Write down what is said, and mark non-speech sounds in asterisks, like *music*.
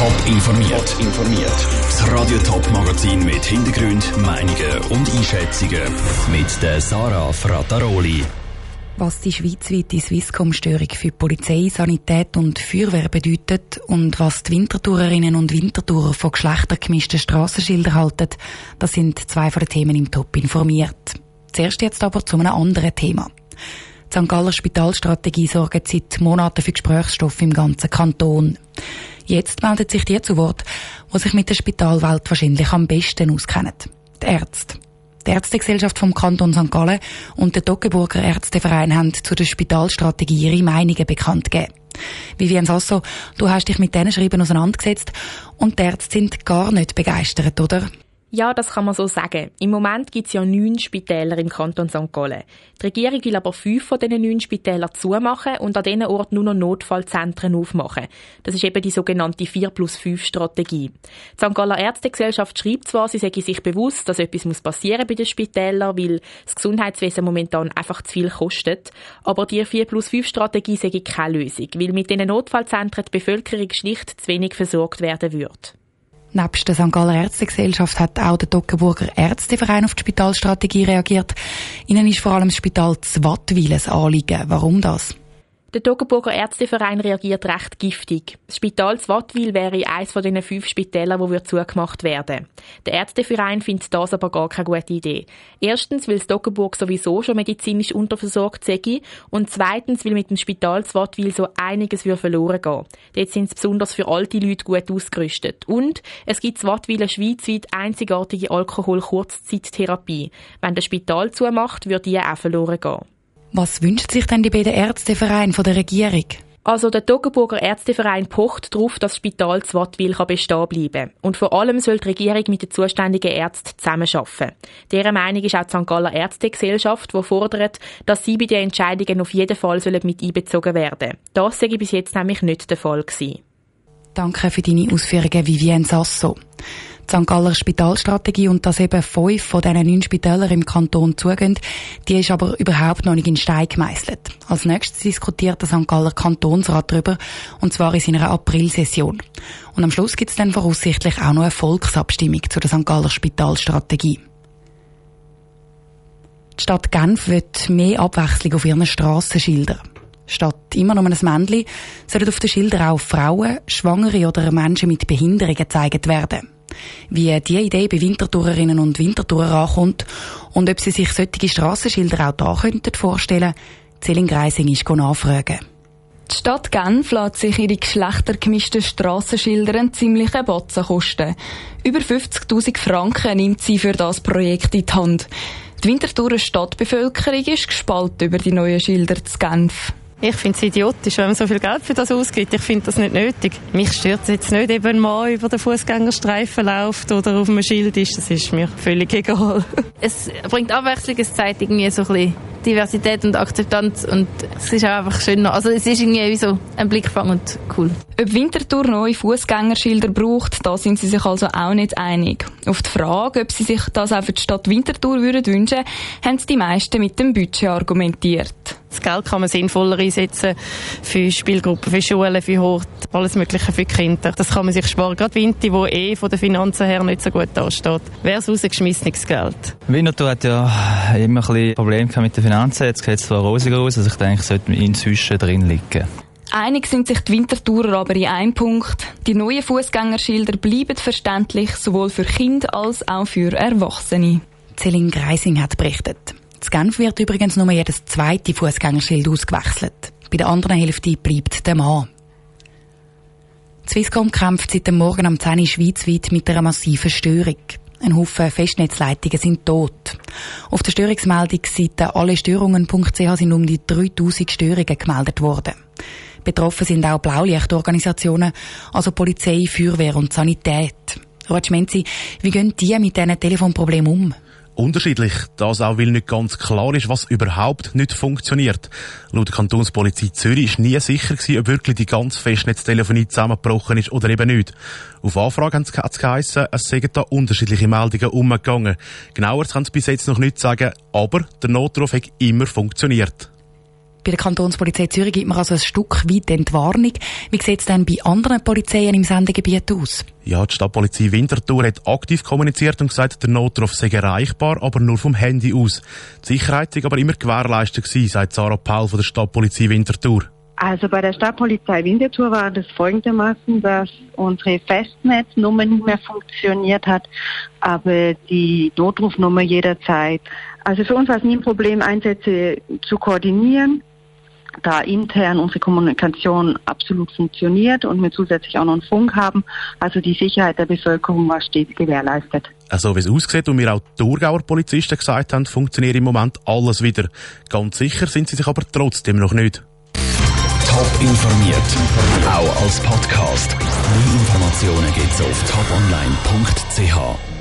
Top informiert. informiert. Das Radio Top Magazin mit Hintergrund, Meinungen und Einschätzungen mit der Sarah Frataroli. Was die schweizweite Swisscom-Störung für Polizei, Sanität und Feuerwehr bedeutet und was die Wintertourerinnen und Wintertourer von geschlechtergemischten Strassenschildern halten, das sind zwei von den Themen im Top informiert. Zuerst jetzt aber zu einem anderen Thema. Die St. Galler Spitalstrategie sorgt seit Monaten für Gesprächsstoff im ganzen Kanton. Jetzt meldet sich die zu Wort, die sich mit der Spitalwelt wahrscheinlich am besten auskennen. Die Ärzte. Die Ärztegesellschaft vom Kanton St. Gallen und der Toggenburger Ärzteverein haben zu der Spitalstrategie ihre Meinungen bekannt gegeben. Vivian Sasso, du hast dich mit diesen Schreiben auseinandergesetzt und die Ärzte sind gar nicht begeistert, oder? Ja, das kann man so sagen. Im Moment gibt es ja neun Spitäler im Kanton St. Gallen. Die Regierung will aber fünf von diesen neun Spitälern zumachen und an diesen Orten nur noch Notfallzentren aufmachen. Das ist eben die sogenannte 4 plus 5 Strategie. Die St. Galler Ärztegesellschaft schreibt zwar, sie sei sich bewusst, dass etwas muss passieren bei den Spitälern, weil das Gesundheitswesen momentan einfach zu viel kostet. Aber die 4 plus 5 Strategie sei keine Lösung, weil mit diesen Notfallzentren die Bevölkerung schlicht zu wenig versorgt werden würde. Nebst der St. Galler Ärztegesellschaft hat auch der Toggenburger Ärzteverein auf die Spitalstrategie reagiert. Ihnen ist vor allem das Spital Zwattwil ein Anliegen. Warum das? Der Toggenburger Ärzteverein reagiert recht giftig. Das Spital Zwattwil wäre eines von den fünf Spitälern, wo zugemacht werden. Der Ärzteverein findet das aber gar keine gute Idee. Erstens, weil Toggenburg sowieso schon medizinisch unterversorgt sei und zweitens, weil mit dem Spital Zwattwil so einiges verloren geht. Dort sind es besonders für alte Leute gut ausgerüstet. Und es gibt Zwattwil eine schweizweit einzigartige Alkohol-Kurzzeittherapie. Wenn das Spital zumacht, würde die auch verloren gehen. Was wünscht sich denn die beiden Ärztevereine von der Regierung? Also der Toggenburger Ärzteverein pocht darauf, dass das Spital Zwattwil bestehen bleiben Und vor allem soll die Regierung mit den zuständigen Ärzten zusammenarbeiten. Deren Meinung ist auch die St. Galler Ärztegesellschaft, die fordert, dass sie bei den Entscheidungen auf jeden Fall mit einbezogen werden Das sei bis jetzt nämlich nicht der Fall gewesen. Danke für deine Ausführungen, Vivienne Sasso. St. Galler Spitalstrategie und dass eben fünf von diesen neun Spitälern im Kanton zugehen, die ist aber überhaupt noch nicht in Stein gemeißelt. Als nächstes diskutiert der St. Galler Kantonsrat darüber, und zwar in seiner Aprilsession. Und am Schluss gibt es dann voraussichtlich auch noch eine Volksabstimmung zu der St. Galler Spitalstrategie. Die Stadt Genf wird mehr Abwechslung auf ihren Strassenschildern. Statt immer nur ein Männchen sollen auf den Schildern auch Frauen, Schwangere oder Menschen mit Behinderungen gezeigt werden. Wie diese Idee bei Wintertourerinnen und Wintertourer ankommt und ob sie sich solche Strassenschilder auch da könnten vorstellen, Celine Greising ist nachfragen. Die Stadt Genf lässt sich ihre geschlechtergemischten Strassenschilder einen ziemlichen Batzen kosten. Über 50.000 Franken nimmt sie für das Projekt in die Hand. Die Winterthurer Stadtbevölkerung ist gespalten über die neuen Schilder zu Genf. Ich finde es idiotisch, wenn man so viel Geld für das ausgibt. Ich finde das nicht nötig. Mich stört es jetzt nicht, eben ein Mann über den Fußgängerstreifen läuft oder auf einem Schild ist. Das ist mir völlig egal. *laughs* Es bringt Abwechslung, es zeigt irgendwie so ein bisschen Diversität und Akzeptanz und es ist auch einfach schön. Also es ist irgendwie wie so ein Blickfang und cool. Ob Winterthur neue Fußgängerschilder braucht, da sind sie sich also auch nicht einig. Auf die Frage, ob sie sich das auch für die Stadt Winterthur würden wünschen, haben die meisten mit dem Budget argumentiert. Das Geld kann man sinnvoller einsetzen für Spielgruppen, für Schulen, für Hort, alles Mögliche für Kinder. Das kann man sich sparen. Gerade Winter, wo eh von den Finanzen her nicht so gut dasteht. Wäre es rausgeschmissenes Geld. Winterthur hat ja immer ein bisschen Probleme mit den Finanzen. Jetzt geht es zwar rosiger aus, also ich denke, es sollte inzwischen drin liegen. Einig sind sich die Wintertourer aber in einem Punkt. Die neuen Fußgängerschilder bleiben verständlich sowohl für Kinder als auch für Erwachsene. Celine Greising hat berichtet. In Genf wird übrigens nur jedes zweite Fußgängerschild ausgewechselt. Bei der anderen Hälfte bleibt der Mann. Swisscom kämpft seit dem Morgen am 10 Uhr schweizweit mit einer massiven Störung. Ein Haufen Festnetzleitungen sind tot. Auf der Störungsmeldungsseite allestörungen.ch sind um die 3000 Störungen gemeldet worden. Betroffen sind auch Blaulichtorganisationen, also Polizei, Feuerwehr und Sanität. Rutschmenzi, wie gehen die mit diesen Telefonproblemen um? Unterschiedlich. Das auch, weil nicht ganz klar ist, was überhaupt nicht funktioniert. Laut der Kantonspolizei Zürich ist nie sicher gewesen, ob wirklich die ganze Festnetztelefonie zusammengebrochen ist oder eben nicht. Auf Anfrage hat es geheissen, es seien da unterschiedliche Meldungen umgegangen. Genauer kann es bis jetzt noch nicht sagen, aber der Notruf hat immer funktioniert. Bei der Kantonspolizei Zürich gibt man also ein Stück weit Entwarnung. Wie sieht es denn bei anderen Polizeien im Sendegebiet aus? Ja, die Stadtpolizei Winterthur hat aktiv kommuniziert und gesagt, der Notruf sei erreichbar, aber nur vom Handy aus. Die Sicherheit sei aber immer gewährleistet gewesen, sagt Sarah Paul von der Stadtpolizei Winterthur. Also bei der Stadtpolizei Winterthur war das folgendermaßen, dass unsere Festnetznummer nicht mehr funktioniert hat, aber die Notrufnummer jederzeit. Also für uns war es nie ein Problem, Einsätze zu koordinieren, da intern unsere Kommunikation absolut funktioniert und wir zusätzlich auch noch einen Funk haben. Also die Sicherheit der Bevölkerung war stets gewährleistet. Also wie es aussieht und mir auch die Thurgauer Polizisten gesagt haben, funktioniert im Moment alles wieder. Ganz sicher sind sie sich aber trotzdem noch nicht. Top informiert, auch als Podcast. Mehr Informationen gibt's auf toponline.ch.